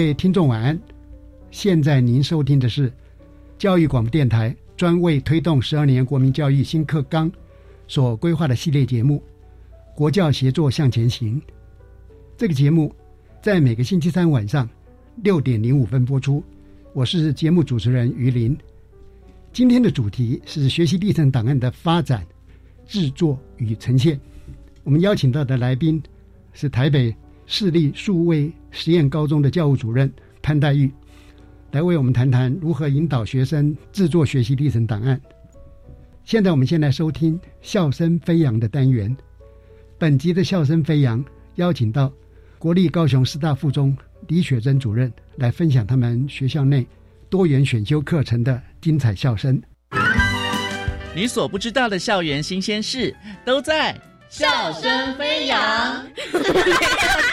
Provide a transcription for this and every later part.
各位听众晚安，现在您收听的是教育广播电台专为推动十二年国民教育新课纲所规划的系列节目《国教协作向前行》。这个节目在每个星期三晚上六点零五分播出。我是节目主持人于林。今天的主题是学习历程档案的发展、制作与呈现。我们邀请到的来宾是台北。市立数位实验高中的教务主任潘黛玉，来为我们谈谈如何引导学生制作学习历程档案。现在我们先来收听笑声飞扬的单元。本集的笑声飞扬邀请到国立高雄师大附中李雪珍主任来分享他们学校内多元选修课程的精彩笑声。你所不知道的校园新鲜事都在笑声飞扬。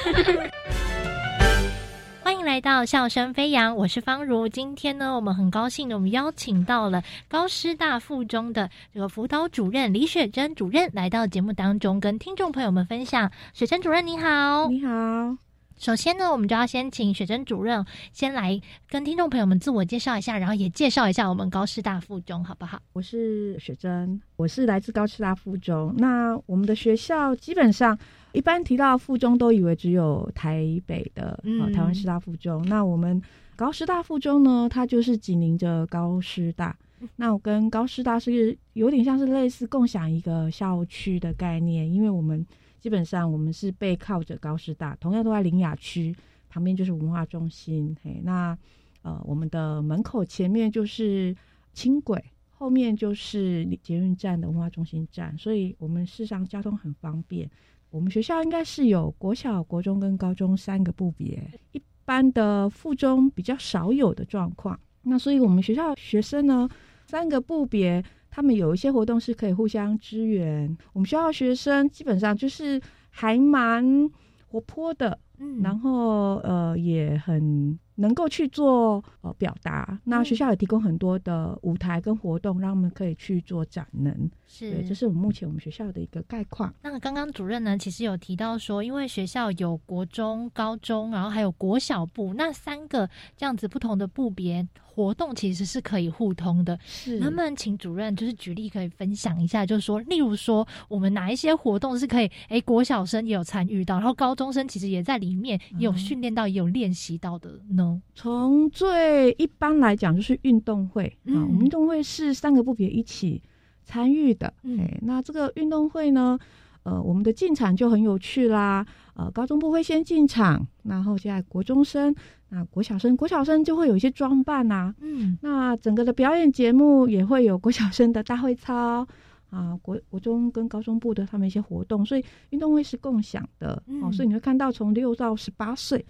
欢迎来到笑声飞扬，我是方如。今天呢，我们很高兴的，我们邀请到了高师大附中的这个辅导主任李雪珍主任来到节目当中，跟听众朋友们分享。雪珍主任你好，你好。首先呢，我们就要先请雪珍主任先来跟听众朋友们自我介绍一下，然后也介绍一下我们高师大附中，好不好？我是雪珍，我是来自高师大附中。那我们的学校基本上。一般提到附中，都以为只有台北的啊台湾师大附中。那我们高师大附中呢，它就是紧邻着高师大。那我跟高师大是有点像是类似共享一个校区的概念，因为我们基本上我们是背靠着高师大，同样都在林雅区旁边就是文化中心。嘿，那呃我们的门口前面就是轻轨，后面就是捷运站的文化中心站，所以我们事实上交通很方便。我们学校应该是有国小、国中跟高中三个部别，一般的附中比较少有的状况。那所以我们学校学生呢，三个部别他们有一些活动是可以互相支援。我们学校学生基本上就是还蛮活泼的，嗯，然后呃也很。能够去做呃表达，那学校也提供很多的舞台跟活动，让他们可以去做展能。是，这是我们目前我们学校的一个概况。那刚刚主任呢，其实有提到说，因为学校有国中、高中，然后还有国小部，那三个这样子不同的部别活动，其实是可以互通的。是，能不能请主任就是举例可以分享一下，就是说，例如说我们哪一些活动是可以，哎，国小生也有参与到，然后高中生其实也在里面也有训练到，也有练习到的呢？从最一般来讲，就是运动会啊，我们运动会是三个部别一起参与的。哎，那这个运动会呢，呃，我们的进场就很有趣啦。呃，高中部会先进场，然后现在国中生，那国小生，国小生就会有一些装扮呐。嗯，那整个的表演节目也会有国小生的大会操啊，国国中跟高中部的他们一些活动，所以运动会是共享的哦。所以你会看到从六到十八岁。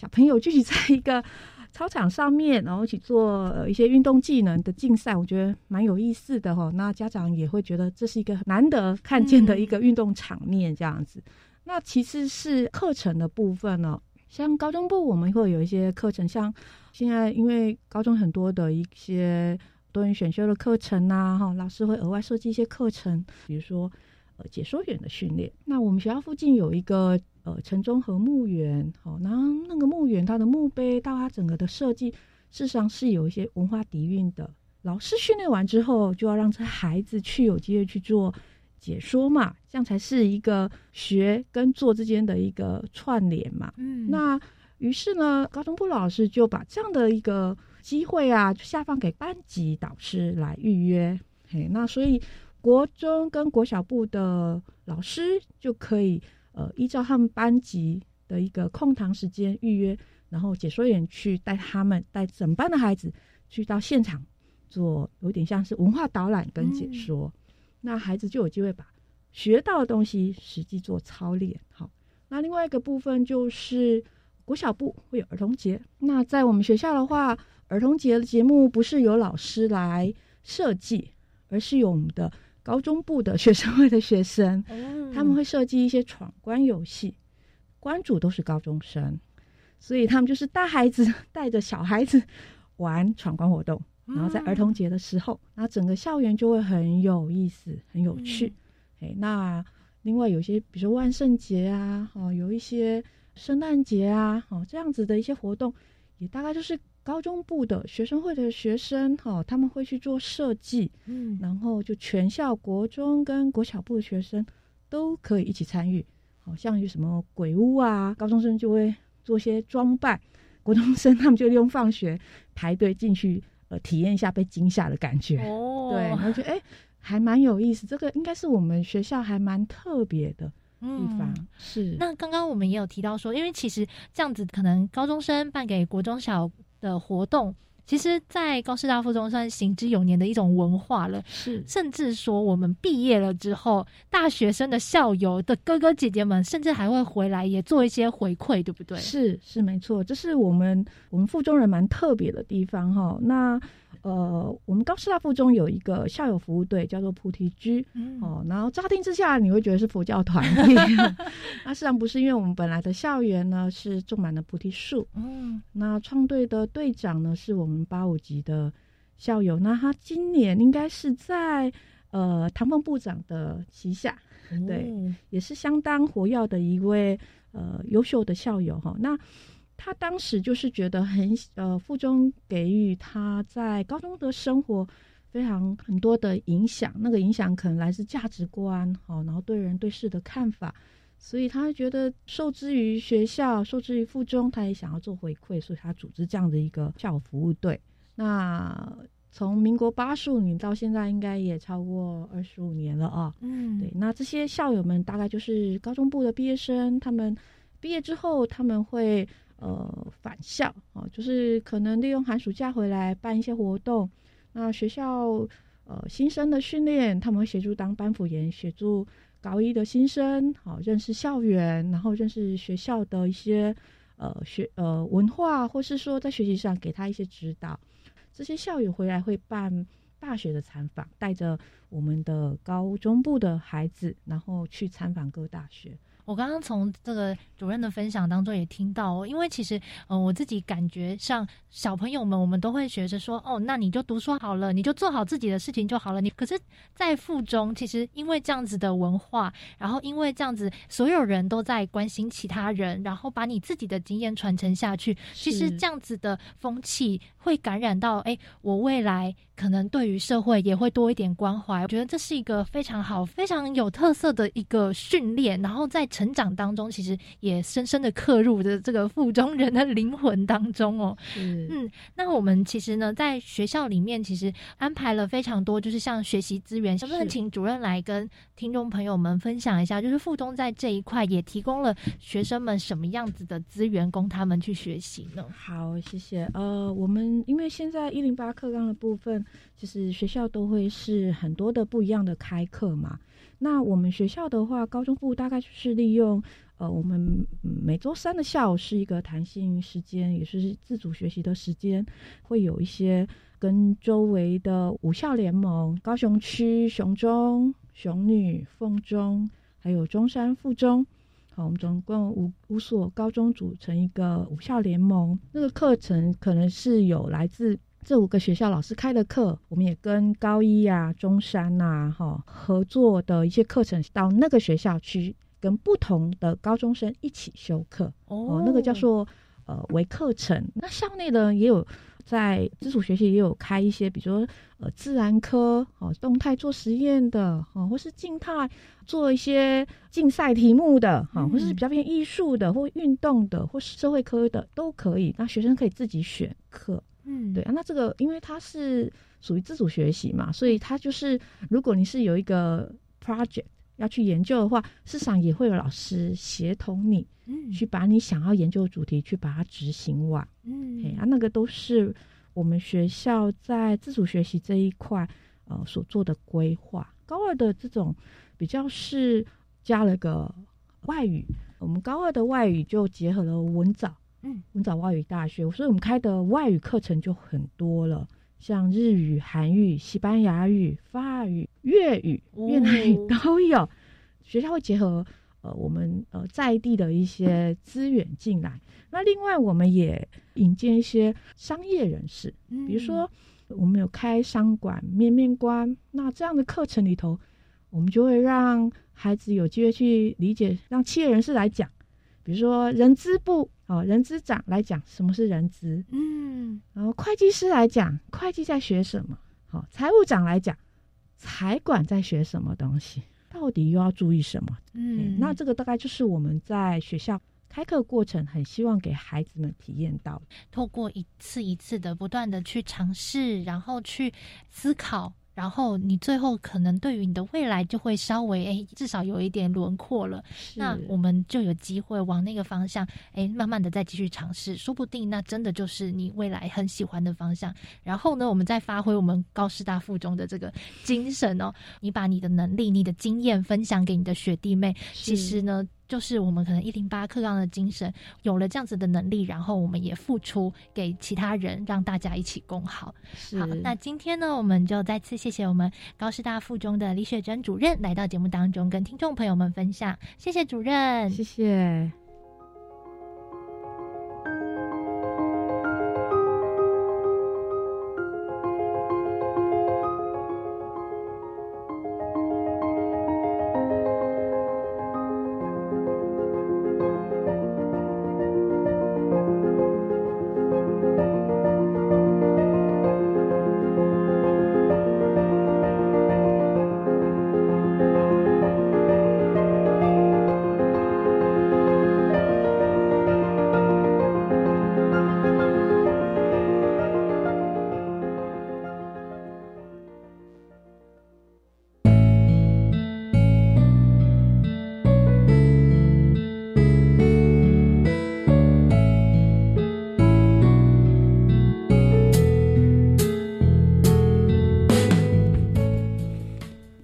小朋友聚集在一个操场上面，然后一起做呃一些运动技能的竞赛，我觉得蛮有意思的哈。那家长也会觉得这是一个难得看见的一个运动场面这样子。那其次是课程的部分呢，像高中部我们会有一些课程，像现在因为高中很多的一些多元选修的课程呐，哈，老师会额外设计一些课程，比如说。呃解说员的训练。那我们学校附近有一个呃城中和墓园，好，然后那个墓园它的墓碑到它整个的设计，事实上是有一些文化底蕴的。老师训练完之后，就要让这孩子去有机会去做解说嘛，这样才是一个学跟做之间的一个串联嘛。嗯，那于是呢，高中部老师就把这样的一个机会啊，下放给班级导师来预约。嘿，那所以国中跟国小部的老师就可以呃，依照他们班级的一个空堂时间预约，然后解说员去带他们带整班的孩子去到现场。做有点像是文化导览跟解说，那孩子就有机会把学到的东西实际做操练。好，那另外一个部分就是国小部会有儿童节。那在我们学校的话，儿童节的节目不是由老师来设计，而是由我们的高中部的学生会的学生，他们会设计一些闯关游戏，关主都是高中生，所以他们就是大孩子带着小孩子玩闯关活动。然后在儿童节的时候，那整个校园就会很有意思、很有趣。哎，那另外有些，比如说万圣节啊，哦，有一些圣诞节啊，哦，这样子的一些活动，也大概就是高中部的学生会的学生，哈，他们会去做设计，嗯，然后就全校国中跟国小部的学生都可以一起参与。好像有什么鬼屋啊，高中生就会做些装扮，国中生他们就利用放学排队进去。呃，体验一下被惊吓的感觉，哦，对，然后觉得哎，还蛮有意思。这个应该是我们学校还蛮特别的地方。是。那刚刚我们也有提到说，因为其实这样子，可能高中生办给国中小的活动。其实，在高师大附中算行之有年的一种文化了。是，甚至说我们毕业了之后，大学生的校友的哥哥姐姐们，甚至还会回来也做一些回馈，对不对？是，是没错，这是我们我们附中人蛮特别的地方哈。那。呃，我们高师大附中有一个校友服务队，叫做菩提居哦。然后乍听之下，你会觉得是佛教团体，那实际上不是，因为我们本来的校园呢是种满了菩提树。嗯，那创队的队长呢是我们八五级的校友，那他今年应该是在呃唐凤部长的旗下，对，也是相当活跃的一位呃优秀的校友哈。那他当时就是觉得很呃，附中给予他在高中的生活非常很多的影响，那个影响可能来自价值观，好，然后对人对事的看法，所以他觉得受之于学校，受之于附中，他也想要做回馈，所以他组织这样的一个校服务队。那从民国八十五年到现在，应该也超过二十五年了啊。嗯，对，那这些校友们大概就是高中部的毕业生，他们毕业之后他们会。呃，返校哦，就是可能利用寒暑假回来办一些活动。那学校呃新生的训练，他们会协助当班辅员，协助高一的新生好认识校园，然后认识学校的一些呃学呃文化，或是说在学习上给他一些指导。这些校友回来会办大学的参访，带着我们的高中部的孩子，然后去参访各大学。我刚刚从这个主任的分享当中也听到，因为其实，嗯，我自己感觉像小朋友们，我们都会学着说，哦，那你就读书好了，你就做好自己的事情就好了。你可是，在附中，其实因为这样子的文化，然后因为这样子，所有人都在关心其他人，然后把你自己的经验传承下去。其实这样子的风气会感染到，哎，我未来可能对于社会也会多一点关怀。我觉得这是一个非常好、非常有特色的一个训练，然后在。成长当中，其实也深深的刻入的这个附中人的灵魂当中哦。嗯，那我们其实呢，在学校里面其实安排了非常多，就是像学习资源，能不能请主任来跟听众朋友们分享一下？就是附中在这一块也提供了学生们什么样子的资源供他们去学习呢？好，谢谢。呃，我们因为现在一零八课纲的部分，其实学校都会是很多的不一样的开课嘛。那我们学校的话，高中部大概就是利用呃，我们每周三的下午是一个弹性时间，也是自主学习的时间，会有一些跟周围的五校联盟，高雄区雄中、雄女、凤中，还有中山附中，好，我们总共五五所高中组成一个五校联盟。那个课程可能是有来自这五个学校老师开的课，我们也跟高一啊、中山呐、哈合作的一些课程，到那个学校去跟不同的高中生一起修课哦，那个叫做呃微课程。那校内呢也有在自主学习也有开一些，比如说呃自然科哦，动态做实验的哦，或是静态做一些竞赛题目的哈，或是比较偏艺术的或运动的或是社会科的都可以。那学生可以自己选课。嗯，对啊，那这个因为它是属于自主学习嘛，所以它就是如果你是有一个 project 要去研究的话，市场也会有老师协同你，嗯，去把你想要研究的主题去把它执行完，嗯，哎啊，那个都是我们学校在自主学习这一块呃所做的规划。高二的这种比较是加了个外语，我们高二的外语就结合了文藻。嗯，文藻外语大学，所以我们开的外语课程就很多了，像日语、韩语、西班牙语、法语、粤语、越南语都有。学校会结合呃我们呃在地的一些资源进来。那另外我们也引荐一些商业人士，比如说我们有开商馆、面面观，那这样的课程里头，我们就会让孩子有机会去理解，让企业人士来讲，比如说人资部。哦，人资长来讲什么是人资，嗯，然后会计师来讲会计在学什么，好，财务长来讲财管在学什么东西，到底又要注意什么？嗯，那这个大概就是我们在学校开课过程很希望给孩子们体验到，透过一次一次的不断的去尝试，然后去思考。然后你最后可能对于你的未来就会稍微哎，至少有一点轮廓了。那我们就有机会往那个方向哎，慢慢的再继续尝试，说不定那真的就是你未来很喜欢的方向。然后呢，我们再发挥我们高师大附中的这个精神哦，你把你的能力、你的经验分享给你的学弟妹。其实呢。就是我们可能一零八课纲的精神，有了这样子的能力，然后我们也付出给其他人，让大家一起共好。好，那今天呢，我们就再次谢谢我们高师大附中的李雪珍主任来到节目当中，跟听众朋友们分享。谢谢主任，谢谢。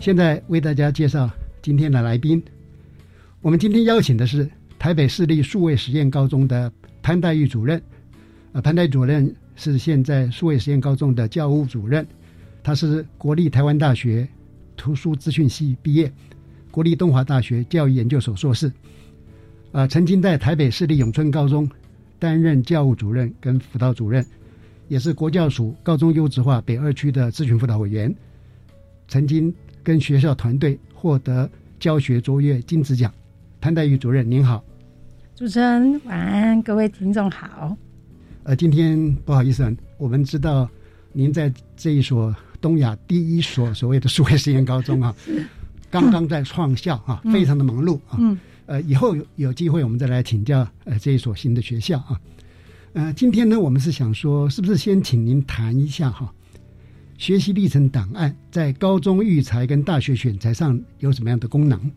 现在为大家介绍今天的来宾。我们今天邀请的是台北市立数位实验高中的潘黛玉主任。呃，潘黛主任是现在数位实验高中的教务主任，他是国立台湾大学图书资讯系毕业，国立东华大学教育研究所硕士。呃，曾经在台北市立永春高中担任教务主任跟辅导主任，也是国教署高中优质化北二区的咨询辅导委员，曾经。跟学校团队获得教学卓越金质奖，潘黛玉主任您好，主持人晚安，各位听众好。呃，今天不好意思，我们知道您在这一所东亚第一所所谓的数位实验高中啊，刚刚在创校啊，非常的忙碌啊。嗯。呃，以后有有机会我们再来请教呃这一所新的学校啊。呃，今天呢，我们是想说，是不是先请您谈一下哈？学习历程档案在高中育才跟大学选材上有什么样的功能？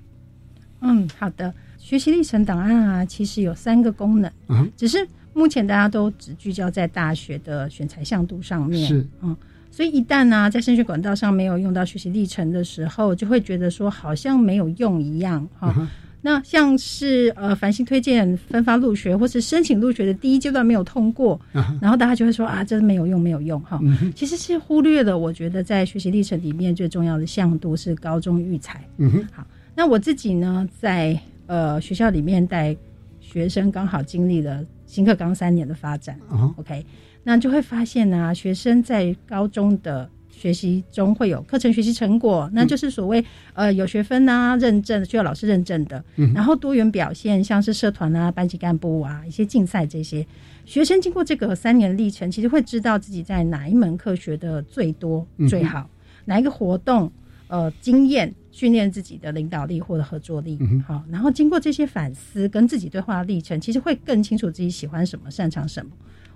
嗯，好的。学习历程档案啊，其实有三个功能，嗯，只是目前大家都只聚焦在大学的选材向度上面，是，嗯，所以一旦呢在升学管道上没有用到学习历程的时候，就会觉得说好像没有用一样，哈。那像是呃繁星推荐分发入学或是申请入学的第一阶段没有通过，然后大家就会说啊，这没有用，没有用哈。其实是忽略了，我觉得在学习历程里面最重要的向度是高中育才。嗯哼，好，那我自己呢，在呃学校里面带学生，刚好经历了新课纲三年的发展。OK，那就会发现呢，学生在高中的学习中会有课程学习成果，那就是所谓呃有学分啊，认证需要老师认证的，然后多元表现，像是社团啊、班级干部啊、一些竞赛这些，学生经过这个三年历程，其实会知道自己在哪一门课学的最多最好，哪一个活动呃经验。训练自己的领导力或者合作力，好，然后经过这些反思跟自己对话的历程，其实会更清楚自己喜欢什么、擅长什么。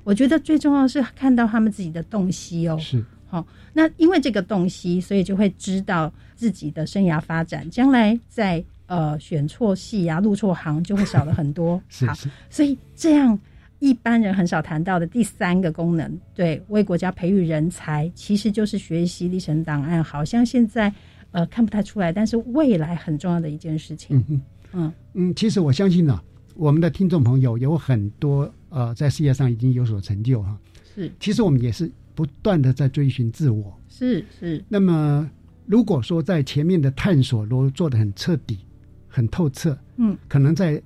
我觉得最重要是看到他们自己的洞悉哦，是好。那因为这个洞悉，所以就会知道自己的生涯发展，将来在呃选错系啊、入错行就会少了很多。是，所以这样一般人很少谈到的第三个功能，对，为国家培育人才，其实就是学习历程档案。好像现在。呃，看不太出来，但是未来很重要的一件事情。嗯嗯嗯嗯，其实我相信呢，我们的听众朋友有很多呃，在事业上已经有所成就哈。是，其实我们也是不断的在追寻自我。是是。那么，如果说在前面的探索都做的很彻底、很透彻，嗯，可能在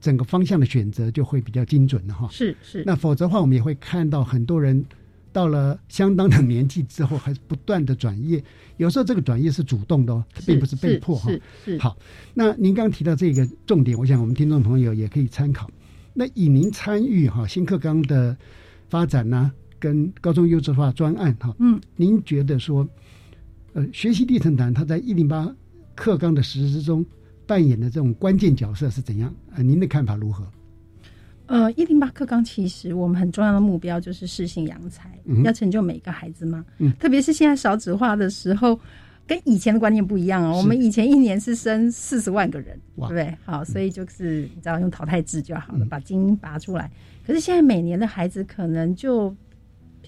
整个方向的选择就会比较精准了哈。是是。那否则的话，我们也会看到很多人。到了相当的年纪之后，还是不断的转业，有时候这个转业是主动的哦，并不是被迫哈。是好，那您刚刚提到这个重点，我想我们听众朋友也可以参考。那以您参与哈新课纲的发展呢，跟高中优质化专案哈，嗯，您觉得说，呃，学习历程谈它在一零八课纲的实施中扮演的这种关键角色是怎样？呃，您的看法如何？呃，一零八课纲其实我们很重要的目标就是适性扬才，要成就每个孩子嘛。嗯，特别是现在少子化的时候，跟以前的观念不一样哦。我们以前一年是生四十万个人，对不对？好，所以就是你知道用淘汰制就好了，把精英拔出来。可是现在每年的孩子可能就，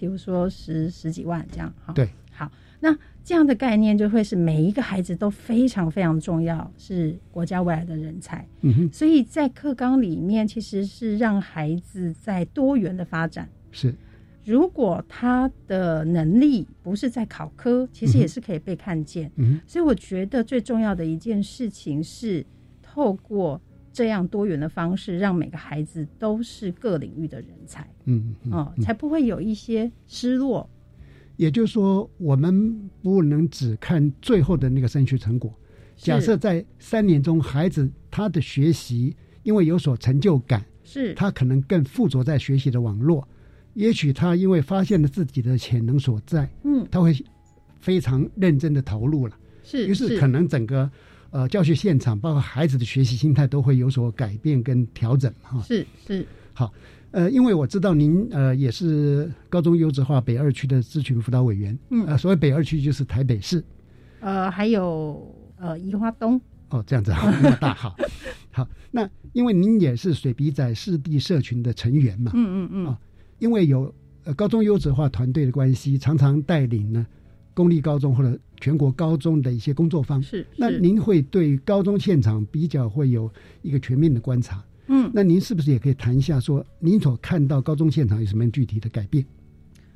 比如说十十几万这样。哈，对，好，那。这样的概念就会是每一个孩子都非常非常重要，是国家未来的人才。嗯哼，所以在课纲里面其实是让孩子在多元的发展。是，如果他的能力不是在考科，其实也是可以被看见。嗯，所以我觉得最重要的一件事情是透过这样多元的方式，让每个孩子都是各领域的人才。嗯嗯，哦，才不会有一些失落。也就是说，我们不能只看最后的那个升学成果。假设在三年中，孩子他的学习因为有所成就感，是他可能更附着在学习的网络。也许他因为发现了自己的潜能所在，嗯，他会非常认真的投入了。是，于是可能整个呃教学现场，包括孩子的学习心态，都会有所改变跟调整。哈，是是。好。呃，因为我知道您呃也是高中优质化北二区的咨询辅导委员，嗯，呃，所谓北二区就是台北市，呃，还有呃宜花东，哦，这样子 那么大好，好，那因为您也是水笔仔四地社群的成员嘛，嗯嗯嗯，啊，因为有呃高中优质化团队的关系，常常带领呢公立高中或者全国高中的一些工作方，是，那您会对高中现场比较会有一个全面的观察。嗯，那您是不是也可以谈一下，说您所看到高中现场有什么具体的改变？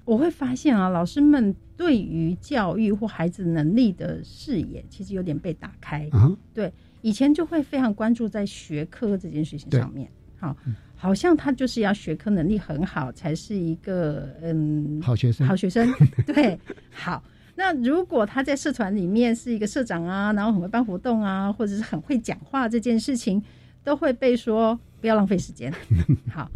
我会发现啊，老师们对于教育或孩子能力的视野，其实有点被打开。啊，对，以前就会非常关注在学科这件事情上面，好，好像他就是要学科能力很好，才是一个嗯好学生。好学生，对，好。那如果他在社团里面是一个社长啊，然后很会办活动啊，或者是很会讲话这件事情。都会被说不要浪费时间，好，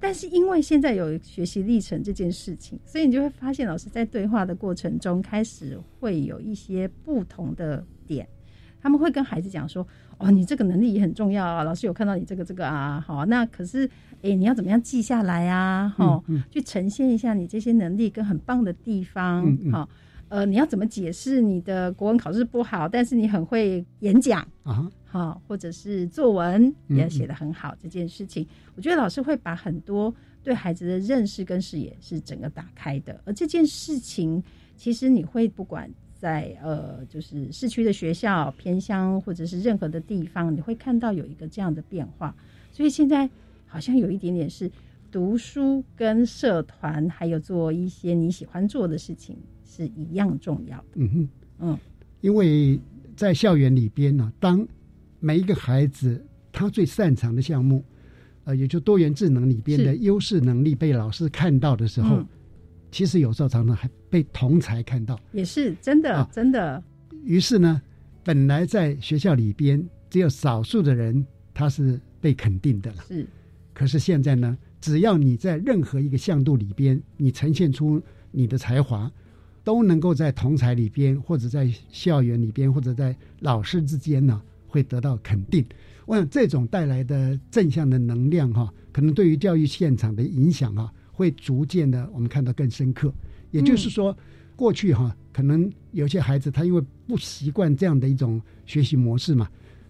但是因为现在有学习历程这件事情，所以你就会发现老师在对话的过程中开始会有一些不同的点，他们会跟孩子讲说：“哦，你这个能力也很重要啊，老师有看到你这个这个啊，好，那可是诶，你要怎么样记下来啊？哈，去呈现一下你这些能力跟很棒的地方，好。”呃，你要怎么解释你的国文考试不好，但是你很会演讲啊？好，或者是作文也写得很好，这件事情，我觉得老师会把很多对孩子的认识跟视野是整个打开的。而这件事情，其实你会不管在呃，就是市区的学校、偏乡或者是任何的地方，你会看到有一个这样的变化。所以现在好像有一点点是读书跟社团，还有做一些你喜欢做的事情。是一样重要的。嗯哼，嗯，因为在校园里边呢，当每一个孩子他最擅长的项目，呃，也就多元智能里边的优势能力被老师看到的时候，其实有时候常常还被同才看到，也是真的，真的。于是呢，本来在学校里边只有少数的人他是被肯定的了，是。可是现在呢，只要你在任何一个向度里边，你呈现出你的才华，都能够在同才里边，或者在校园里边，或者在老师之间呢，会得到肯定。我想这种带来的正向的能量哈，可能对于教育现场的影响啊。会逐渐的，我们看到更深刻。也就是说，过去哈，可能有些孩子他因为不习惯这样的一种学习模式嘛，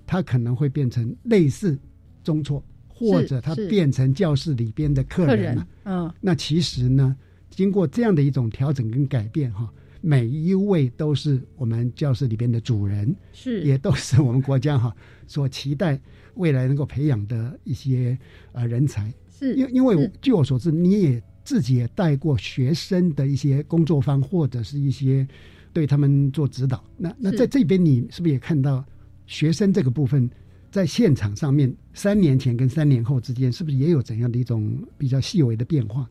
他可能会变成类似中错，或者他变成教室里边的客人了。嗯，那其实呢，经过这样的一种调整跟改变哈，每一位都是我们教室里边的主人，是也都是我们国家哈所期待未来能够培养的一些呃人才。是，因因为据我所知，你也自己也带过学生的一些工作坊，或者是一些对他们做指导。那那在这边，你是不是也看到学生这个部分在现场上面，三年前跟三年后之间，是不是也有怎样的一种比较细微的变化？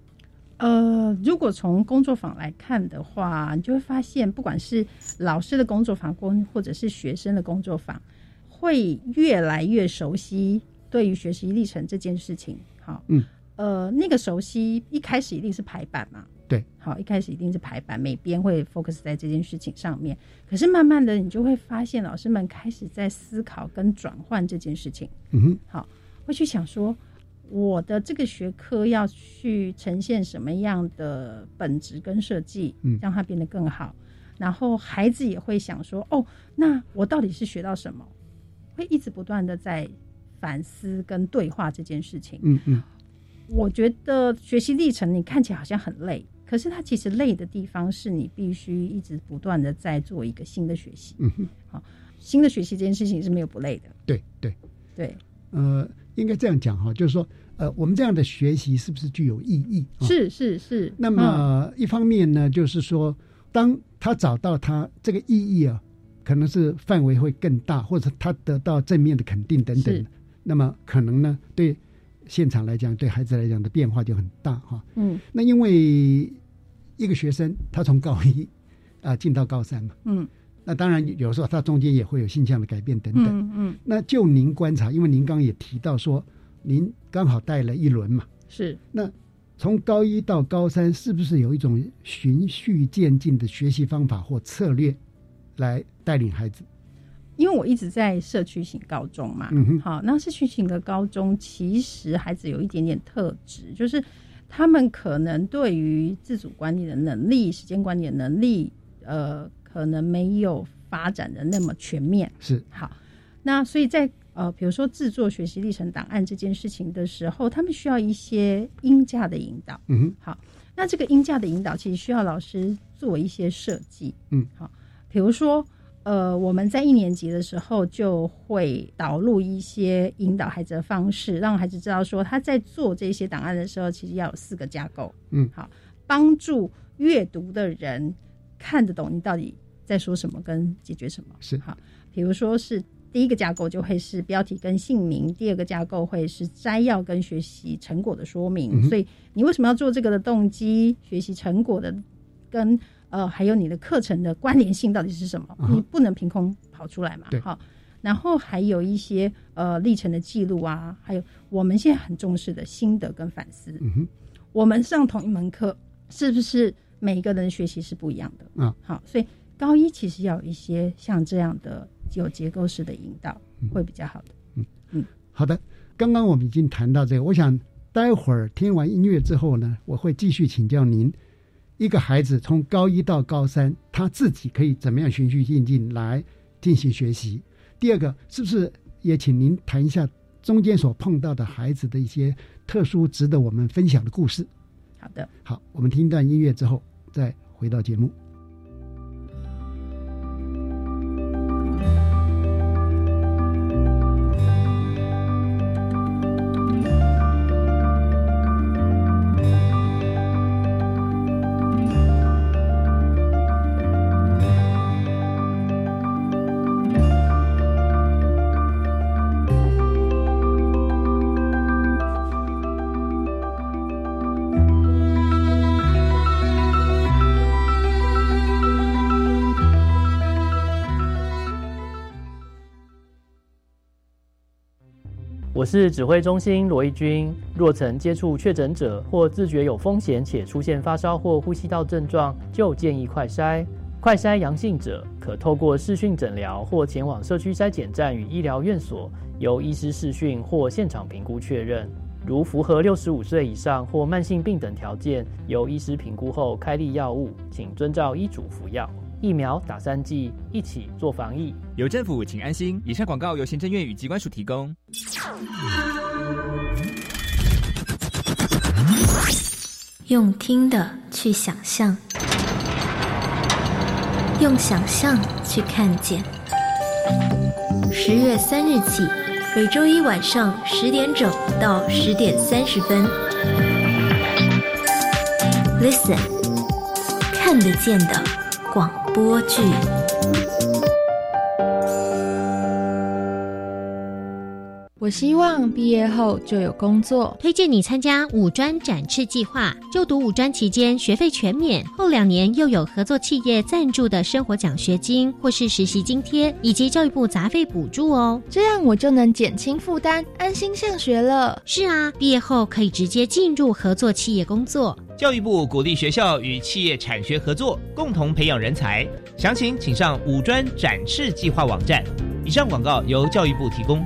呃，如果从工作坊来看的话，你就会发现，不管是老师的工作坊，工或者是学生的工作坊，会越来越熟悉对于学习历程这件事情。好，嗯，呃，那个熟悉一开始一定是排版嘛，对，好，一开始一定是排版，每边会 focus 在这件事情上面。可是慢慢的，你就会发现老师们开始在思考跟转换这件事情，嗯哼，好，会去想说我的这个学科要去呈现什么样的本质跟设计，嗯，让它变得更好。然后孩子也会想说，哦，那我到底是学到什么？会一直不断的在。反思跟对话这件事情，嗯嗯，我觉得学习历程你看起来好像很累，可是它其实累的地方是你必须一直不断的在做一个新的学习，嗯哼，好，新的学习这件事情是没有不累的，对对。对，呃，应该这样讲哈，就是说，呃，我们这样的学习是不是具有意义？是是是。那么一方面呢，就是说，当他找到他这个意义啊，可能是范围会更大，或者他得到正面的肯定等等。那么可能呢，对现场来讲，对孩子来讲的变化就很大哈。嗯，那因为一个学生他从高一啊进到高三嘛，嗯，那当然有时候它中间也会有性向的改变等等。嗯嗯。那就您观察，因为您刚刚也提到说，您刚好带了一轮嘛，是。那从高一到高三，是不是有一种循序渐进的学习方法或策略来带领孩子？因为我一直在社区型高中嘛，嗯好，那社区型的高中其实孩子有一点点特质，就是他们可能对于自主管理的能力、时间管理的能力，呃，可能没有发展的那么全面。是好，那所以在呃，比如说制作学习历程档案这件事情的时候，他们需要一些音架的引导。嗯哼，好，那这个音架的引导其实需要老师做一些设计。嗯，好，比如说。呃，我们在一年级的时候就会导入一些引导孩子的方式，让孩子知道说他在做这些档案的时候，其实要有四个架构。嗯，好，帮助阅读的人看得懂你到底在说什么，跟解决什么。是好，比如说是第一个架构就会是标题跟姓名，第二个架构会是摘要跟学习成果的说明。所以你为什么要做这个的动机、学习成果的跟。呃，还有你的课程的关联性到底是什么？你不能凭空跑出来嘛？好，然后还有一些呃历程的记录啊，还有我们现在很重视的心得跟反思。我们上同一门课，是不是每一个人的学习是不一样的？嗯，好，所以高一其实要有一些像这样的有结构式的引导，会比较好的。嗯嗯，好的。刚刚我们已经谈到这个，我想待会儿听完音乐之后呢，我会继续请教您。一个孩子从高一到高三，他自己可以怎么样循序渐进来进行学习？第二个，是不是也请您谈一下中间所碰到的孩子的一些特殊、值得我们分享的故事？好的，好，我们听一段音乐之后再回到节目。是指挥中心罗义军。若曾接触确诊者或自觉有风险且出现发烧或呼吸道症状，就建议快筛。快筛阳性者可透过视讯诊疗或前往社区筛检站与医疗院所，由医师视讯或现场评估确认。如符合六十五岁以上或慢性病等条件，由医师评估后开立药物，请遵照医嘱服药。疫苗打三剂，一起做防疫。有政府，请安心。以上广告由行政院与机关署提供。用听的去想象，用想象去看见。十月三日起，每周一晚上十点整到十点三十分，Listen，看得见的广。播剧。我希望毕业后就有工作。推荐你参加五专展翅计划，就读五专期间学费全免，后两年又有合作企业赞助的生活奖学金或是实习津贴，以及教育部杂费补助哦。这样我就能减轻负担，安心上学了。是啊，毕业后可以直接进入合作企业工作。教育部鼓励学校与企业产学合作，共同培养人才。详情请上五专展翅计划网站。以上广告由教育部提供。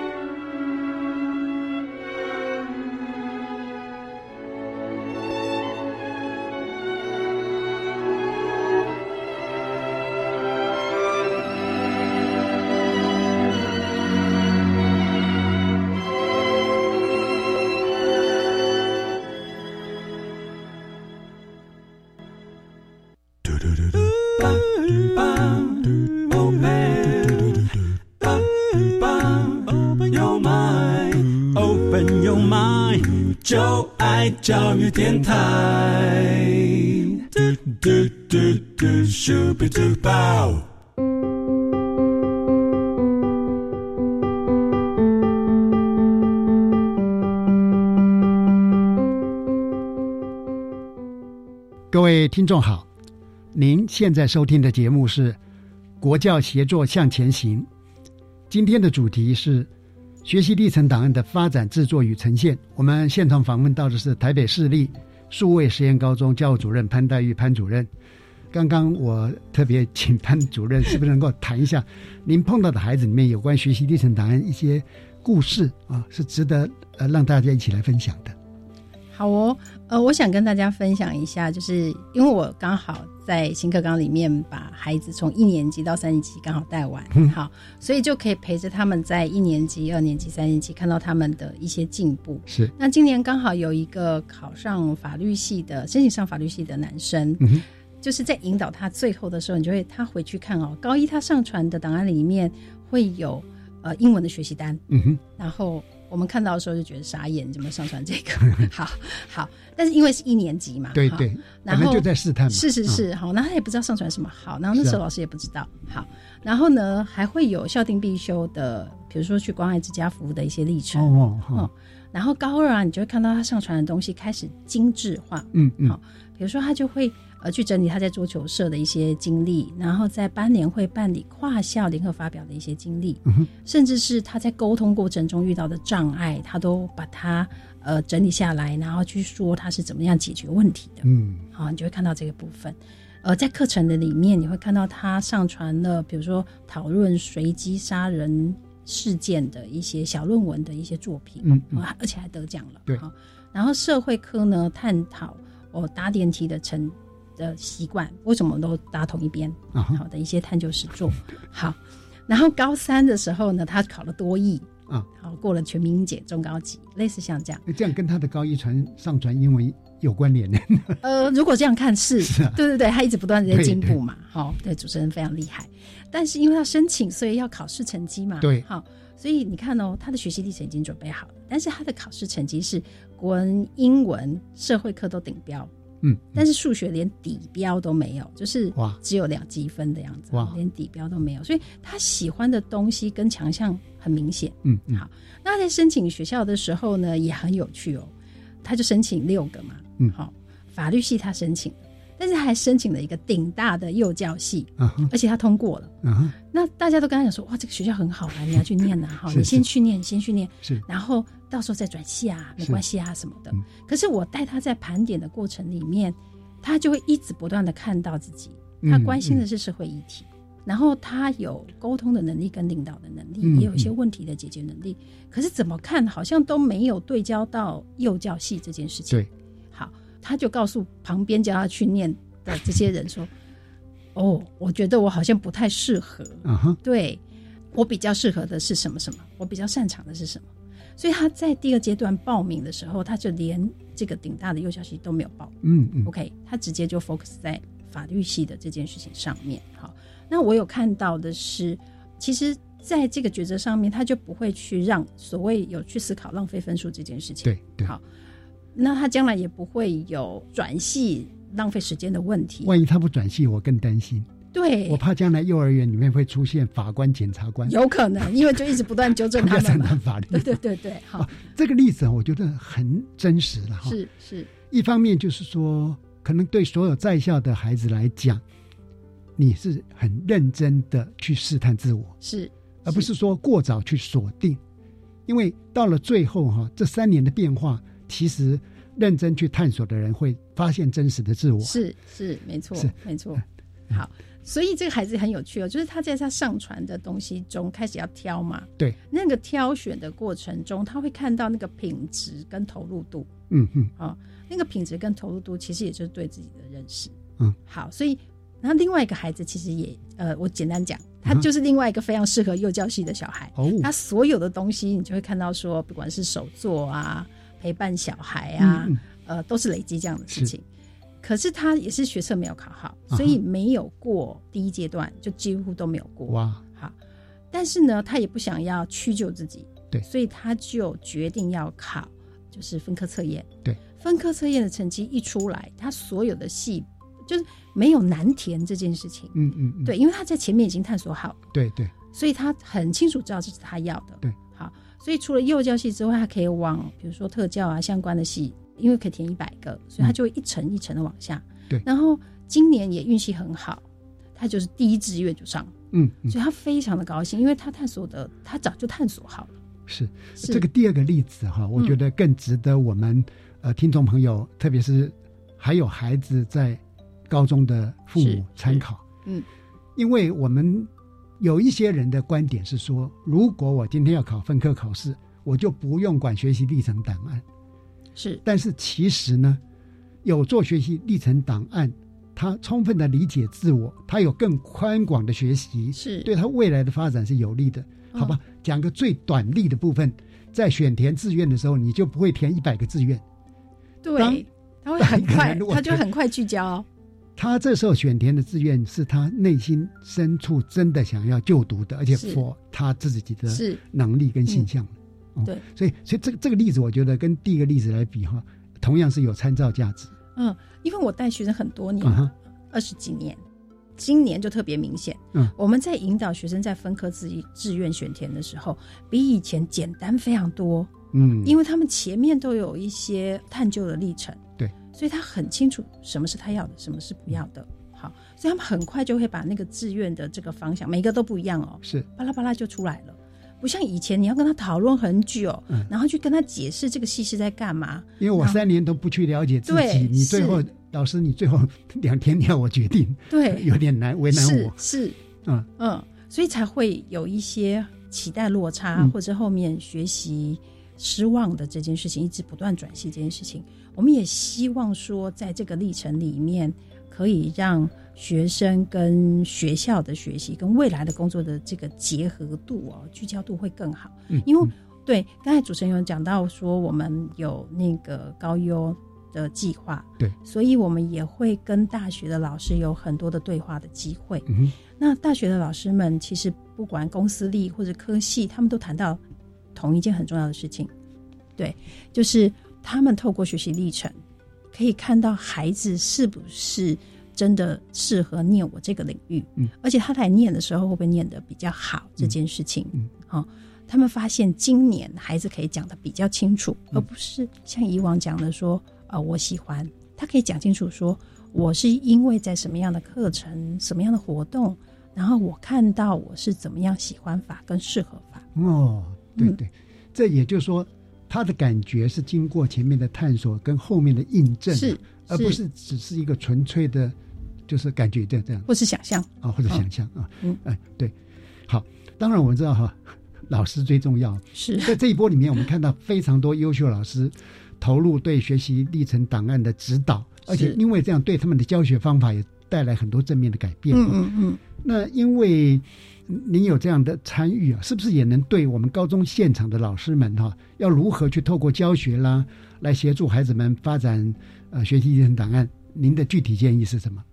教育电台。各位听众好，您现在收听的节目是《国教协作向前行》，今天的主题是。学习历程档案的发展、制作与呈现。我们现场访问到的是台北市立数位实验高中教务主任潘黛玉潘主任。刚刚我特别请潘主任，是不是能够谈一下您碰到的孩子里面有关学习历程档案一些故事啊，是值得呃让大家一起来分享的。好哦，呃，我想跟大家分享一下，就是因为我刚好。在新课纲里面，把孩子从一年级到三年级刚好带完，嗯好，所以就可以陪着他们在一年级、二年级、三年级看到他们的一些进步。是，那今年刚好有一个考上法律系的、申请上法律系的男生，就是在引导他最后的时候，你就会他回去看哦，高一他上传的档案里面会有呃英文的学习单，嗯哼，然后。我们看到的时候就觉得傻眼，怎么上传这个？好好，但是因为是一年级嘛，对对，然后就在试探，是是是，好，那他也不知道上传什么好，然后那时候老师也不知道，好，然后呢还会有校定必修的，比如说去关爱之家服务的一些历程哦哦，然后高二啊，你就会看到他上传的东西开始精致化，嗯嗯，好，比如说他就会。呃，去整理他在桌球社的一些经历，然后在班联会办理跨校联合发表的一些经历，甚至是他在沟通过程中遇到的障碍，他都把它呃整理下来，然后去说他是怎么样解决问题的。嗯，好，你就会看到这个部分。呃，在课程的里面，你会看到他上传了，比如说讨论随机杀人事件的一些小论文的一些作品，嗯，而且还得奖了。对，然后社会科呢，探讨哦搭电梯的成。的习惯为什么都搭同一边？好的一些探究实作，好。然后高三的时候呢，他考了多艺啊，好过了全民英检中高级，类似像这样。这样跟他的高一传上传英文有关联呢？呃，如果这样看是，对对对，他一直不断的在进步嘛。好，对，主持人非常厉害。但是因为他申请，所以要考试成绩嘛。对，好，所以你看哦，他的学习历程已经准备好了，但是他的考试成绩是国文、英文、社会课都顶标。嗯，但是数学连底标都没有，就是哇，只有两积分的样子，哇，连底标都没有，所以他喜欢的东西跟强项很明显。嗯，好，那在申请学校的时候呢，也很有趣哦，他就申请六个嘛，嗯，好，法律系他申请，但是他还申请了一个顶大的幼教系，而且他通过了。那大家都跟他讲说，哇，这个学校很好啊，你要去念呐、哈，你先去念，你先去念，是。然后到时候再转系啊，没是。关系啊什么的。嗯可是我带他在盘点的过程里面，他就会一直不断的看到自己，嗯他关心的是社会议题，然后他有沟通的能力跟领导的能力，嗯也有一些问题的解决能力。可是怎么看好像都没有对焦到幼教系这件事情。对，好，他就告诉旁边叫他去念的这些人说：“ 哦，我觉得我好像不太适合。对我比较适合的是什么什么，我比较擅长的是什么。所以他在第二阶段报名的时候，他就连这个顶大的幼教系都没有报。嗯嗯 OK，他直接就 focus 在法律系的这件事情上面。好，那我有看到的是，其实在这个抉择上面，他就不会去让所谓有去思考浪费分数这件事情。对对，好，那他将来也不会有转系浪费时间的问题。万一他不转系，我更担心。对，我怕将来幼儿园里面会出现法官、检察官，有可能，因为就一直不断纠正他要们嘛承担。法律。对对对对，好，这个例子啊，我觉得很真实了哈。是是，一方面就是说，可能对所有在校的孩子来讲，你是很认真的去试探自我，是，而不是说过早去锁定。因为到了最后哈，这三年的变化，其实认真去探索的人会发现真实的自我。是是，没错是。没错。好，所以这个孩子很有趣哦，就是他在他上传的东西中开始要挑嘛，对，那个挑选的过程中，他会看到那个品质跟投入度。嗯嗯。啊、那个品质跟投入度其实也就是对自己的认识。嗯，好，所以然后另外一个孩子其实也呃，我简单讲，他嗯就是另外一个非常适合幼教系的小孩。哦。他所有的东西你就会看到说，不管是手作啊、陪伴小孩啊，呃，都是累积这样的事情。可是他也是学测没有考好，所以没有过第一阶段，就几乎都没有过。哇，好，但是呢，他也不想要屈就自己，对。所以他就决定要考，就是分科测验。对，分科测验的成绩一出来，他所有的系就是没有难填这件事情。嗯嗯嗯，对，因为他在前面已经探索好，对对。所以他很清楚知道这是他要的。对，好，所以除了幼教系之外，他可以往比如说特教啊相关的系，因为可以填一百个，所以他就会一层一层的往下。对。然后今年也运气很好，他就是第一志愿就上，嗯嗯。所以他非常的高兴，因为他探索的他早就探索好了。是。是。这个第二个例子哈，我觉得更值得我们呃听众朋友，特别是还有孩子在高中的父母参考。嗯，因为我们有一些人的观点是说，如果我今天要考分科考试，我就不用管学习历程档案。是，但是其实呢，有做学习历程档案，他充分的理解自我，他有更宽广的学习，是对他未来的发展是有利的。好吧，讲个最短利的部分，在选填志愿的时候，你就不会填一百个志愿。对，他会很快他就很快聚焦。他这时候选填的志愿是他内心深处真的想要就读的，而且是符他自己的能力跟性向。哦对，所以所以这个这个例子，我觉得跟第一个例子来比哈，同样是有参照价值。嗯，因为我带学生很多年二十几年，今年就特别明显。嗯，我们在引导学生在分科志志愿选填的时候，比以前简单非常多。嗯，因为他们前面都有一些探究的历程，对，所以他很清楚什么是他要的，什么是不要的。好，所以他们很快就会把那个志愿的这个方向，每个都不一样哦，是巴拉巴拉就出来了。不像以前，你要跟他讨论很久，嗯然后去跟他解释这个戏是在干嘛。因为我三年都不去了解自己，你最后是老师，你最后 两天要我决定，对有点难为难我。是是，嗯嗯，所以才会有一些期待落差，嗯或者后面学习失望的这件事情，一直不断转系这件事情，我们也希望说，在这个历程里面，可以让学生跟学校的学习跟未来的工作的这个结合度哦，聚焦度会更好。嗯因为对刚才主持人有讲到说，我们有那个高优的计划，对，所以我们也会跟大学的老师有很多的对话的机会。嗯哼那大学的老师们其实不管公司立或者科系，他们都谈到同一件很重要的事情，对，就是他们透过学习历程，可以看到孩子是不是真的适合念我这个领域，嗯，而且他来念的时候会不会念的比较好这件事情，嗯，好、他们发现今年孩子可以讲的比较清楚，嗯而不是像以往讲的说，呃，我喜欢，他可以讲清楚说，我是因为在什么样的课程、什么样的活动，然后我看到我是怎么样喜欢法跟适合法。哦，对对，这也就是说，他的感觉是经过前面的探索跟后面的印证，是，而不是。只是一个纯粹的，就是感觉这样，或是想象。啊，或者想象啊，嗯，哎，对，好，当然我们知道哈，老师最重要，是。在这一波里面，我们看到非常多优秀老师投入对学习历程档案的指导，而且因为这样，对他们的教学方法也带来很多正面的改变。嗯嗯嗯，那因为。您有这样的参与啊，是不是也能对我们高中现场的老师们哈，要如何去透过教学啦，来协助孩子们发展呃学习历程档案？您的具体建议是什么？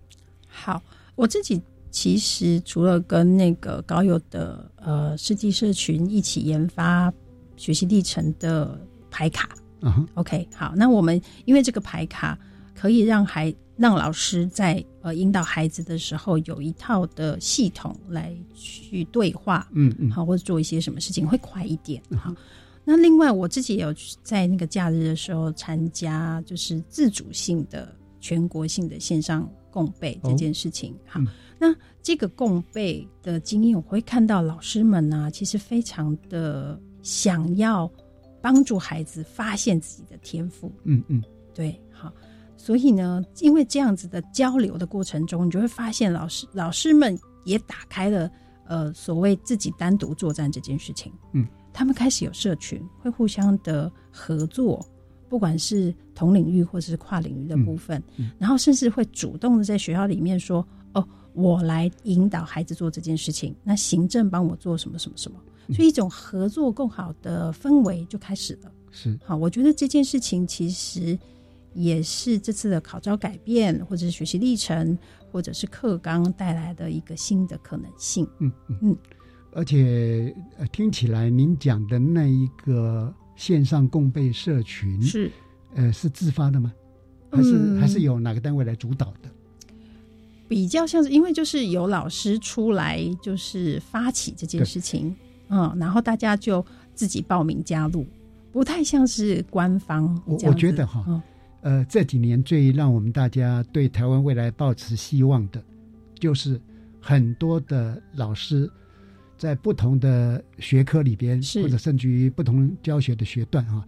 好，我自己其实除了跟那个高友的呃世纪社群一起研发学习历程的牌卡，嗯，OK，好，那我们因为这个牌卡可以让孩让老师在呃引导孩子的时候有一套的系统来去对话，嗯嗯，好或者做一些什么事情会快一点，哈。那另外我自己也有在那个假日的时候参加，就是自主性的全国性的线上共备这件事情，好。那这个共备的经验，我会看到老师们呢，其实非常的想要帮助孩子发现自己的天赋，嗯嗯，对，好。所以呢，因为这样子的交流的过程中，你就会发现老师老师们也打开了呃所谓自己单独作战这件事情。嗯，他们开始有社群，会互相的合作，不管是同领域或者是跨领域的部分，然后甚至会主动的在学校里面说：“哦，我来引导孩子做这件事情，那行政帮我做什么什么什么。”所以一种合作更好的氛围就开始了。是好，我觉得这件事情其实。也是这次的考招改变，或者是学习历程，或者是课纲带来的一个新的可能性。嗯嗯嗯，而且听起来您讲的那一个线上共备社群是呃是自发的吗？还是还是有哪个单位来主导的？比较像是因为就是有老师出来就是发起这件事情，嗯，然后大家就自己报名加入，不太像是官方。我我觉得哈。呃，这几年最让我们大家对台湾未来抱持希望的，就是很多的老师在不同的学科里边，或者甚至于不同教学的学段啊，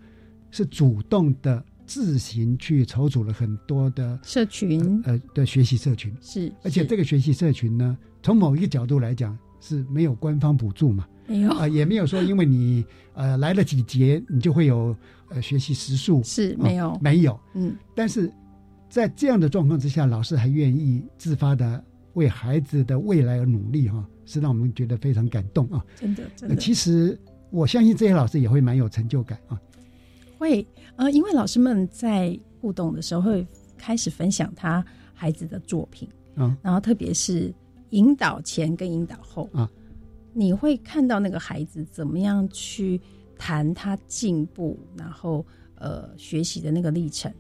是主动的自行去筹组了很多的社群，呃的学习社群。是，而且这个学习社群呢，从某一个角度来讲是没有官方补助嘛。没有啊，也没有说，因为你呃来了几节，你就会有呃学习时数，是没有没有，嗯。但是在这样的状况之下，老师还愿意自发的为孩子的未来而努力哈，是让我们觉得非常感动啊！真的，真的。其实我相信这些老师也会蛮有成就感啊。会呃，因为老师们在互动的时候会开始分享他孩子的作品，嗯，然后特别是引导前跟引导后啊。你会看到那个孩子怎么样去谈他进步，然后呃学习的那个历程。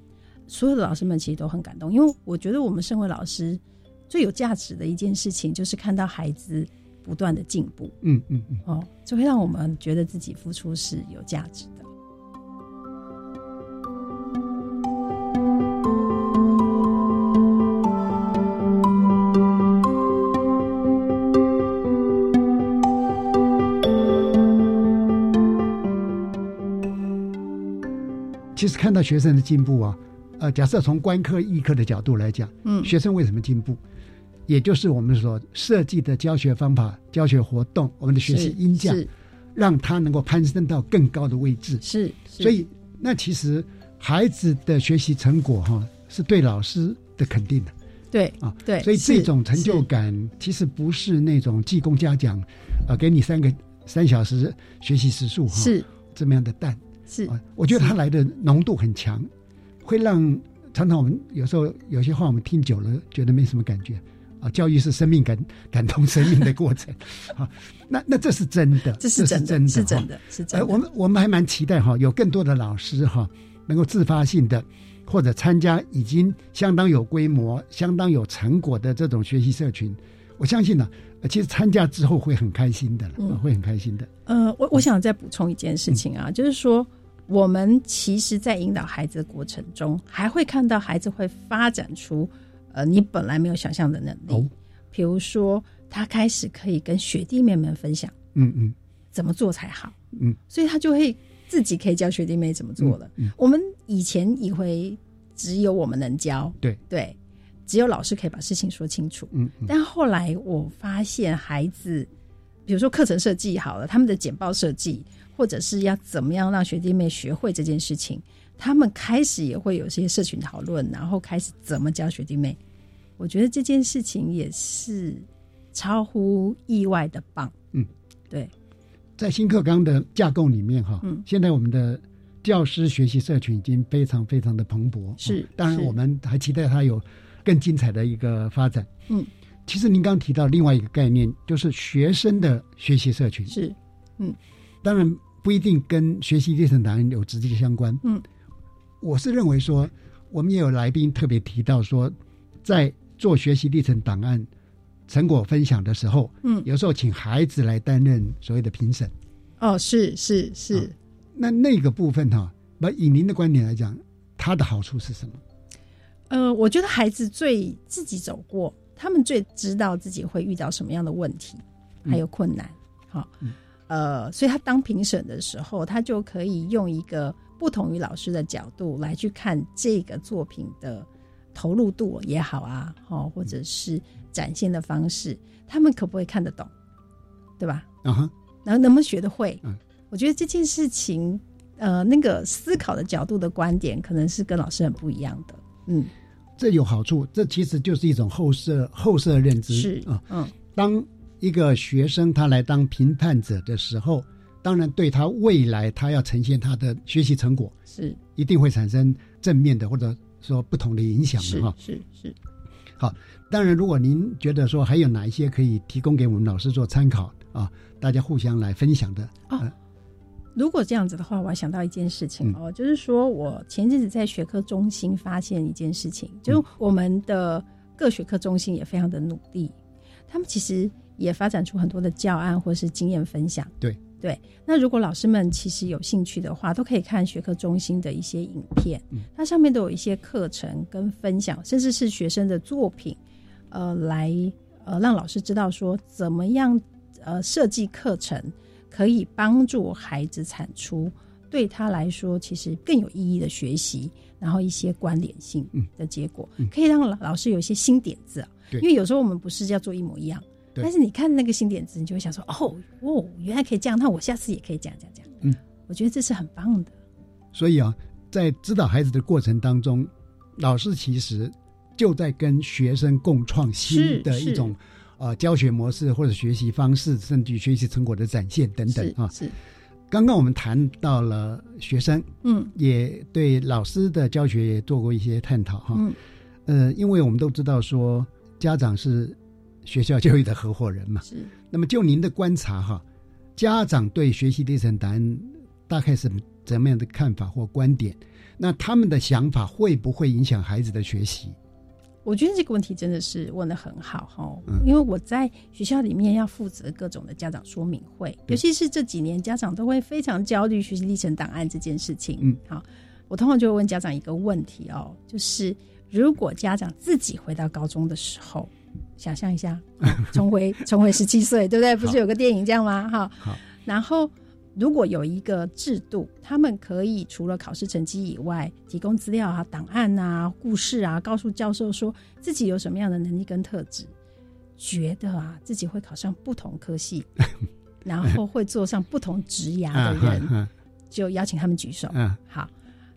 所有的老师们其实都很感动，因为我觉得我们身为老师最有价值的一件事情，就是看到孩子不断的进步。嗯嗯嗯，哦，就会让我们觉得自己付出是有价值的。看到学生的进步啊，呃，假设从观课艺课的角度来讲，嗯，学生为什么进步？也就是我们所设计的教学方法、教学活动，我们的学习音架，让他能够攀升到更高的位置。是，所以那其实孩子的学习成果哈，是对老师的肯定的。对啊，对，所以这种成就感其实不是那种技工嘉奖，呃，给你三个三小时学习时数哈，是这么样的淡。是，我觉得它来的浓度很强，会让常常我们有时候有些话我们听久了觉得没什么感觉啊。教育是生命感感动生命的过程 啊，那那这是真的，这是真的，是真的，是真的。我们我们还蛮期待哈，有更多的老师哈，能够自发性的或者参加已经相当有规模、相当有成果的这种学习社群。我相信呢。其实参加之后会很开心的，嗯会很开心的。呃，我我想再补充一件事情啊，就是说，我们其实，在引导孩子的过程中，还会看到孩子会发展出呃你本来没有想象的能力。比如说，他开始可以跟学弟妹们分享，嗯嗯，怎么做才好，嗯，所以他就会自己可以教学弟妹怎么做了。我们以前以为只有我们能教，对。对，只有老师可以把事情说清楚，嗯，但后来我发现孩子，比如说课程设计好了，他们的简报设计，或者是要怎么样让学弟妹学会这件事情，他们开始也会有些社群讨论，然后开始怎么教学弟妹。我觉得这件事情也是超乎意外的棒。嗯，对，在新课纲的架构里面，哈，嗯，现在我们的教师学习社群已经非常非常的蓬勃。是，当然我们还期待它有更精彩的一个发展。嗯，其实您刚提到另外一个概念，就是学生的学习社群。是，嗯，当然不一定跟学习历程档案有直接相关。嗯，我是认为说，我们也有来宾特别提到说，在做学习历程档案成果分享的时候，嗯，有时候请孩子来担任所谓的评审。哦，是是是，那那个部分哈，那以您的观点来讲，它的好处是什么？呃，我觉得孩子最自己走过，他们最知道自己会遇到什么样的问题，还有困难。好，呃，所以他当评审的时候，他就可以用一个不同于老师的角度来去看这个作品的。投入度也好啊，哦，或者是展现的方式，他们可不可以看得懂，对吧？啊哈，然后能不能学得会？嗯，我觉得这件事情，呃，那个思考的角度的观点，可能是跟老师很不一样的。嗯，这有好处，这其实就是一种后设后设认知是啊。嗯，当一个学生他来当评判者的时候，当然对他未来他要呈现他的学习成果，是一定会产生正面的或者。说不同的影响的哈，是是，好。当然，如果您觉得说还有哪一些可以提供给我们老师做参考啊，大家互相来分享的哦。如果这样子的话，我还想到一件事情哦，就是说我前阵子在学科中心发现一件事情，就是我们的各学科中心也非常的努力，他们其实也发展出很多的教案或是经验分享。对。对，那如果老师们其实有兴趣的话，都可以看学科中心的一些影片，它上面都有一些课程跟分享，甚至是学生的作品，呃，来呃让老师知道说怎么样呃设计课程可以帮助孩子产出对他来说其实更有意义的学习，然后一些关联性的结果，可以让老师有一些新点子，因为有时候我们不是要做一模一样。但是你看那个新点子，你就会想说：“哦哦，原来可以这样，那我下次也可以这样这样这样。”嗯，我觉得这是很棒的。所以啊，在指导孩子的过程当中，老师其实就在跟学生共创新的一种呃教学模式或者学习方式，甚至学习成果的展现等等啊。是。刚刚我们谈到了学生，嗯，也对老师的教学也做过一些探讨哈。嗯。呃，因为我们都知道说家长是。学校教育的合伙人嘛，是。那么就您的观察哈，家长对学习历程档案大概是怎么样的看法或观点？那他们的想法会不会影响孩子的学习？我觉得这个问题真的是问的很好哈，因为我在学校里面要负责各种的家长说明会，尤其是这几年家长都会非常焦虑学习历程档案这件事情。嗯，好，我通常就会问家长一个问题哦，就是如果家长自己回到高中的时候。想象一下，重回重回十七岁，对不对？不是有个电影这样吗？哈，好。然后，如果有一个制度，他们可以除了考试成绩以外，提供资料啊、档案啊、故事啊，告诉教授说自己有什么样的能力跟特质，觉得啊自己会考上不同科系，然后会做上不同职涯的人，就邀请他们举手。嗯，好。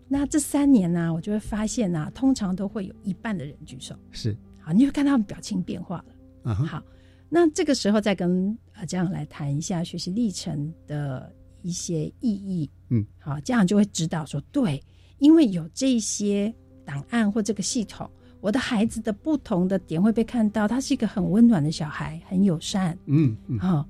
那这三年呢，我就会发现呢，通常都会有一半的人举手。是。啊，你会看到他们表情变化了。好，那这个时候再跟啊家长来谈一下学习历程的一些意义。嗯，好，家长就会知道说，对，因为有这些档案或这个系统，我的孩子的不同的点会被看到。他是一个很温暖的小孩，很友善。嗯嗯，好，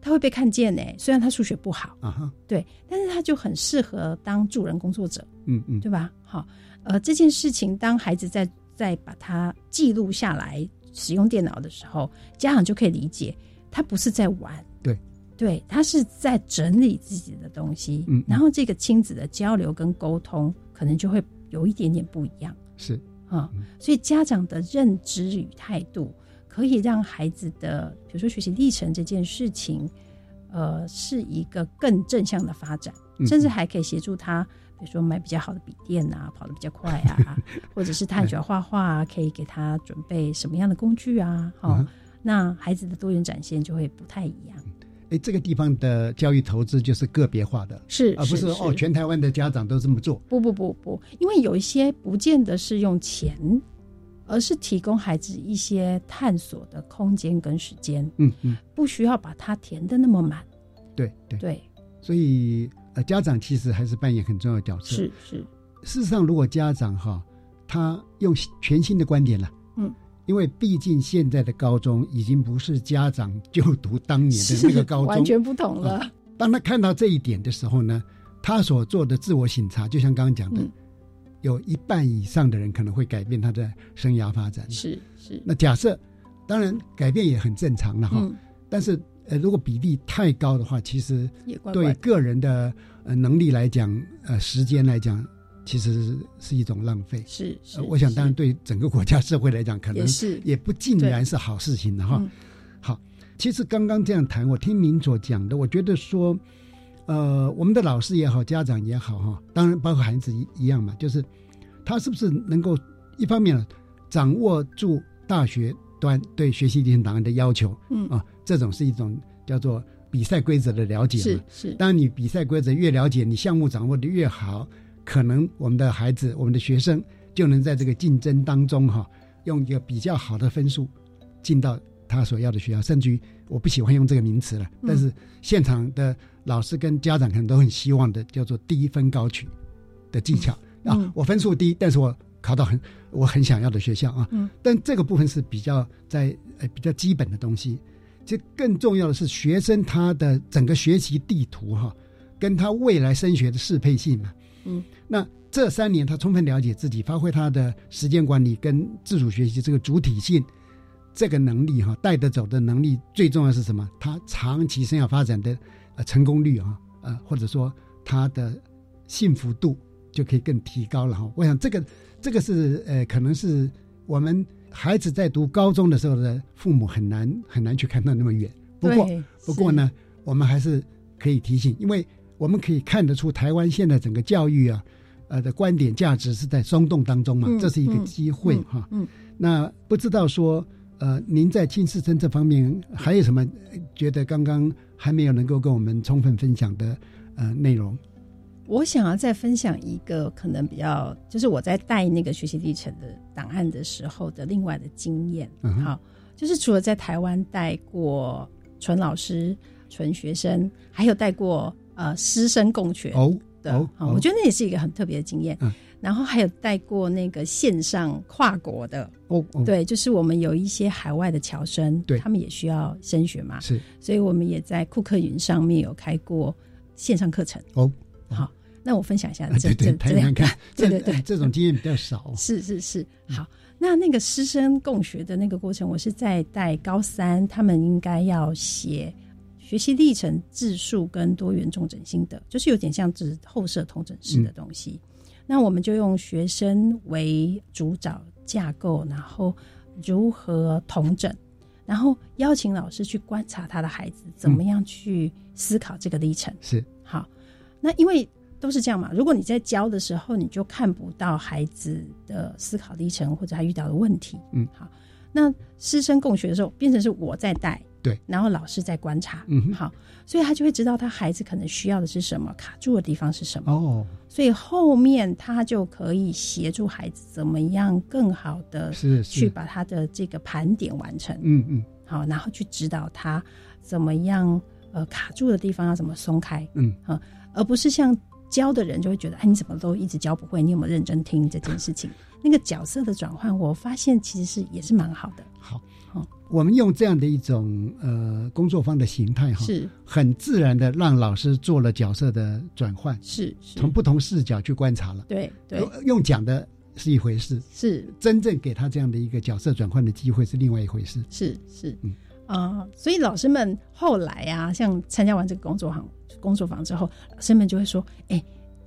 他会被看见呢。虽然他数学不好啊哈，对，但是他就很适合当助人工作者。嗯嗯，对吧？好，呃，这件事情当孩子在。在把它记录下来，使用电脑的时候，家长就可以理解，他不是在玩，对，对他是在整理自己的东西，嗯，然后这个亲子的交流跟沟通，可能就会有一点点不一样，是。啊，所以家长的认知与态度可以让孩子的，比如说学习历程这件事情，呃，是一个更正向的发展，甚至还可以协助他，比如说买比较好的笔电啊，跑得比较快啊，或者是他很喜欢画画啊，可以给他准备什么样的工具啊，哦，那孩子的多元展现就会不太一样。哎，这个地方的教育投资就是个别化的，是而不是哦，全台湾的家长都这么做。不不不不，因为有一些不见得是用钱，而是提供孩子一些探索的空间跟时间。嗯嗯，不需要把它填的那么满。对对对，所以呃，家长其实还是扮演很重要的角色。是是，事实上，如果家长哈，他用全新的观点了，嗯。因为毕竟现在的高中已经不是家长就读当年的那个高中，完全不同了。当他看到这一点的时候呢，他所做的自我审查，就像刚刚讲的，有一半以上的人可能会改变他的生涯发展。是是。那假设，当然改变也很正常了哈。但是呃，如果比例太高的话，其实对个人的呃能力来讲，呃，时间来讲。其实是是一种浪费，是是，我想当然对整个国家社会来讲，可能是。也不尽然是好事情的哈。好，其实刚刚这样谈，我听您所讲的，我觉得说，呃，我们的老师也好，家长也好哈，当然包括孩子一一样嘛，就是他是不是能够一方面掌握住大学端对学习历程档案的要求，嗯啊，这种是一种叫做比赛规则的了解嘛，是是。当你比赛规则越了解，你项目掌握的越好。可能我们的孩子、我们的学生就能在这个竞争当中哈，用一个比较好的分数进到他所要的学校。甚至于，我不喜欢用这个名词了，但是现场的老师跟家长可能都很希望的，叫做低分高取的技巧啊。我分数低，但是我考到很我很想要的学校啊。嗯。但这个部分是比较在呃比较基本的东西。其实更重要的是学生他的整个学习地图哈，跟他未来升学的适配性嘛。嗯，那这三年他充分了解自己，发挥他的时间管理跟自主学习这个主体性，这个能力哈，带得走的能力，最重要是什么？他长期生涯发展的呃成功率啊，呃或者说他的幸福度就可以更提高了哈。我想这个这个是呃，可能是我们孩子在读高中的时候的父母很难很难去看到那么远。不过不过呢，我们还是可以提醒，因为。我们可以看得出，台湾现在整个教育啊，呃的观点价值是在松动当中嘛，这是一个机会哈。嗯，那不知道说，呃，您在金世珍这方面还有什么觉得刚刚还没有能够跟我们充分分享的呃内容？我想要再分享一个可能比较，就是我在带那个学习历程的档案的时候的另外的经验。嗯好，就是除了在台湾带过纯老师、纯学生，还有带过。呃，师生共学的，我觉得那也是一个很特别的经验。嗯然后还有带过那个线上跨国的，哦，对，就是我们有一些海外的侨生，对，他们也需要升学嘛，是，所以我们也在库克云上面有开过线上课程。哦，好，那我分享一下这这这两个，对对 对，这种经验比较少。是是是，好，那那个师生共学的那个过程，我是在带高三，他们应该要写。学习历程自述跟多元重整心得，就是有点像是后设同整式的东西。那我们就用学生为主导架构，然后如何同整，然后邀请老师去观察他的孩子怎么样去思考这个历程。是好，那因为都是这样嘛。如果你在教的时候，你就看不到孩子的思考历程或者他遇到的问题。嗯，好。那师生共学的时候，变成是我在带。对，然后老师在观察，嗯，好，所以他就会知道他孩子可能需要的是什么，卡住的地方是什么。哦，所以后面他就可以协助孩子怎么样更好的是去把他的这个盘点完成。嗯嗯，好，然后去指导他怎么样呃卡住的地方要怎么松开。嗯啊，而不是像教的人就会觉得哎你怎么都一直教不会，你有没有认真听这件事情？那个角色的转换，我发现其实是也是蛮好的。好。我们用这样的一种呃工作方的形态哈，是很自然的让老师做了角色的转换，是从不同视角去观察了。对对，用讲的是一回事，是真正给他这样的一个角色转换的机会是另外一回事。是是，嗯啊，所以老师们后来啊，像参加完这个工作坊工作坊之后，老师们就会说，哎，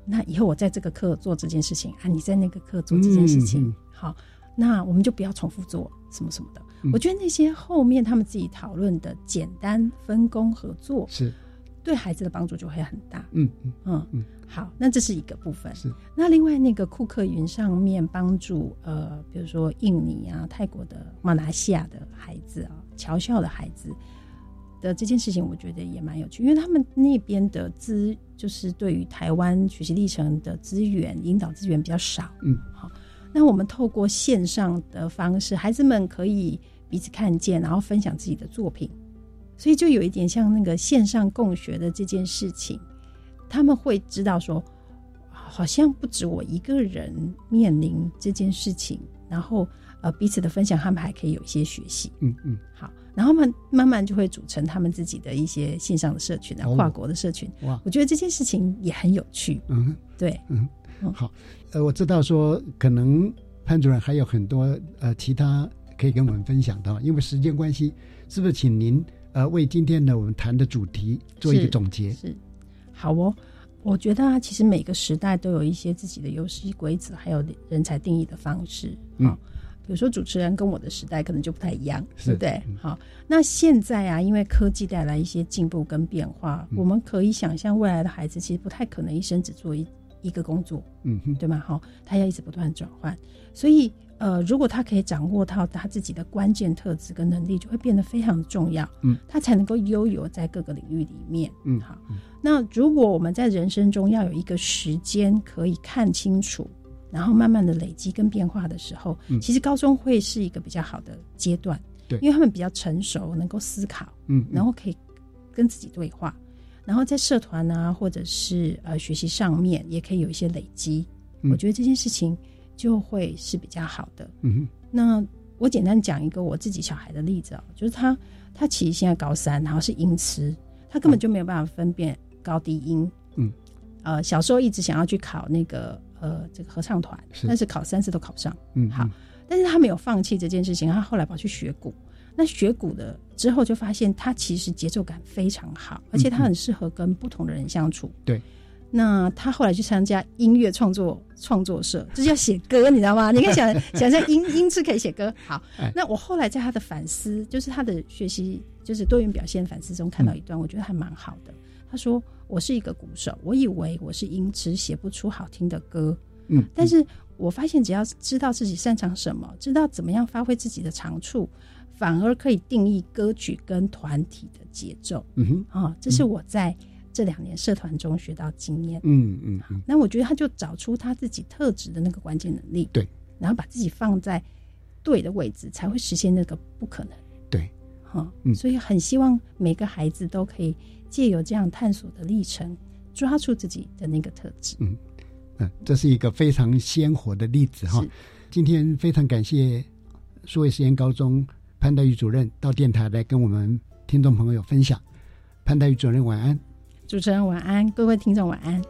那以后我在这个课做这件事情啊，你在那个课做这件事情，嗯好，那我们就不要重复做什么什么的。嗯我觉得那些后面他们自己讨论的简单分工合作，是对孩子的帮助就会很大。嗯嗯嗯嗯，好，那这是一个部分。是那另外那个库克云上面帮助呃，比如说印尼啊、泰国的、马来西亚的孩子啊、侨校的孩子的这件事情，我觉得也蛮有趣，因为他们那边的资就是对于台湾学习历程的资源引导资源比较少。嗯，好，那我们透过线上的方式，孩子们可以彼此看见，然后分享自己的作品，所以就有一点像那个线上共学的这件事情，他们会知道说，好像不止我一个人面临这件事情，然后呃彼此的分享，他们还可以有一些学习。嗯嗯，好，然后慢慢慢就会组成他们自己的一些线上的社群啊，哦。跨国的社群。哇。我觉得这件事情也很有趣。嗯对，嗯，好，呃，我知道说可能潘主任还有很多呃其他可以跟我们分享的，因为时间关系，是不是请您呃为今天呢我们谈的主题做一个总结？是，好哦。我觉得啊，其实每个时代都有一些自己的游戏规则，还有人才定义的方式。嗯好比如说主持人跟我的时代可能就不太一样，是对不对？嗯好，那现在啊，因为科技带来一些进步跟变化，嗯我们可以想象未来的孩子其实不太可能一生只做一一个工作，嗯哼，对吗？好，他要一直不断转换，所以呃，如果他可以掌握到他自己的关键特质跟能力，就会变得非常的重要，嗯，他才能够悠游在各个领域里面，嗯好。那如果我们在人生中要有一个时间可以看清楚，然后慢慢的累积跟变化的时候，嗯。其实高中会是一个比较好的阶段，对。因为他们比较成熟，能够思考，嗯嗯。然后可以跟自己对话，然后在社团啊或者是呃学习上面也可以有一些累积，嗯。我觉得这件事情就会是比较好的。嗯哼，那我简单讲一个我自己小孩的例子啊、就是他他其实现在高三，然后是音痴，他根本就没有办法分辨高低音。嗯，呃，小时候一直想要去考那个呃这个合唱团，是但是考三次都考不上。嗯，好，但是他没有放弃这件事情，他后来跑去学鼓。那学鼓的之后就发现他其实节奏感非常好，而且他很适合跟不同的人相处。对，那他后来去参加音乐创作创作社，就是要写歌，你知道吗？你可以想 想象音音痴可以写歌。好哎，那我后来在他的反思，就是他的学习，就是多元表现反思中看到一段，我觉得还蛮好的。他说：“我是一个鼓手，我以为我是音痴，写不出好听的歌。嗯，但是我发现只要知道自己擅长什么，知道怎么样发挥自己的长处，反而可以定义歌曲跟团体的节奏。嗯哼，啊、这是我在这两年社团中学到经验。嗯嗯嗯，那我觉得他就找出他自己特质的那个关键能力，对，然后把自己放在对的位置，才会实现那个不可能。对，哈、嗯所以很希望每个孩子都可以借由这样探索的历程，抓住自己的那个特质。嗯嗯，这是一个非常鲜活的例子哈。今天非常感谢数位实验高中潘黛玉主任到电台来跟我们听众朋友分享。潘黛玉主任晚安。主持人晚安，各位听众晚安。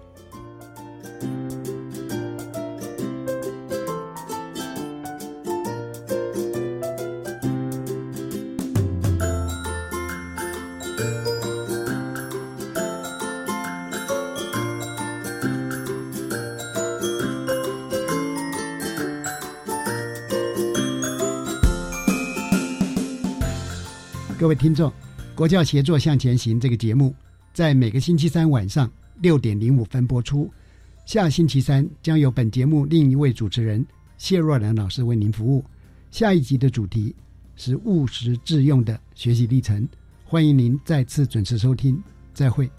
各位听众，国教协作向前行这个节目在每个星期三晚上六点零五分播出。下星期三将由本节目另一位主持人谢若兰老师为您服务。下一集的主题是务实致用的学习历程，欢迎您再次准时收听，再会。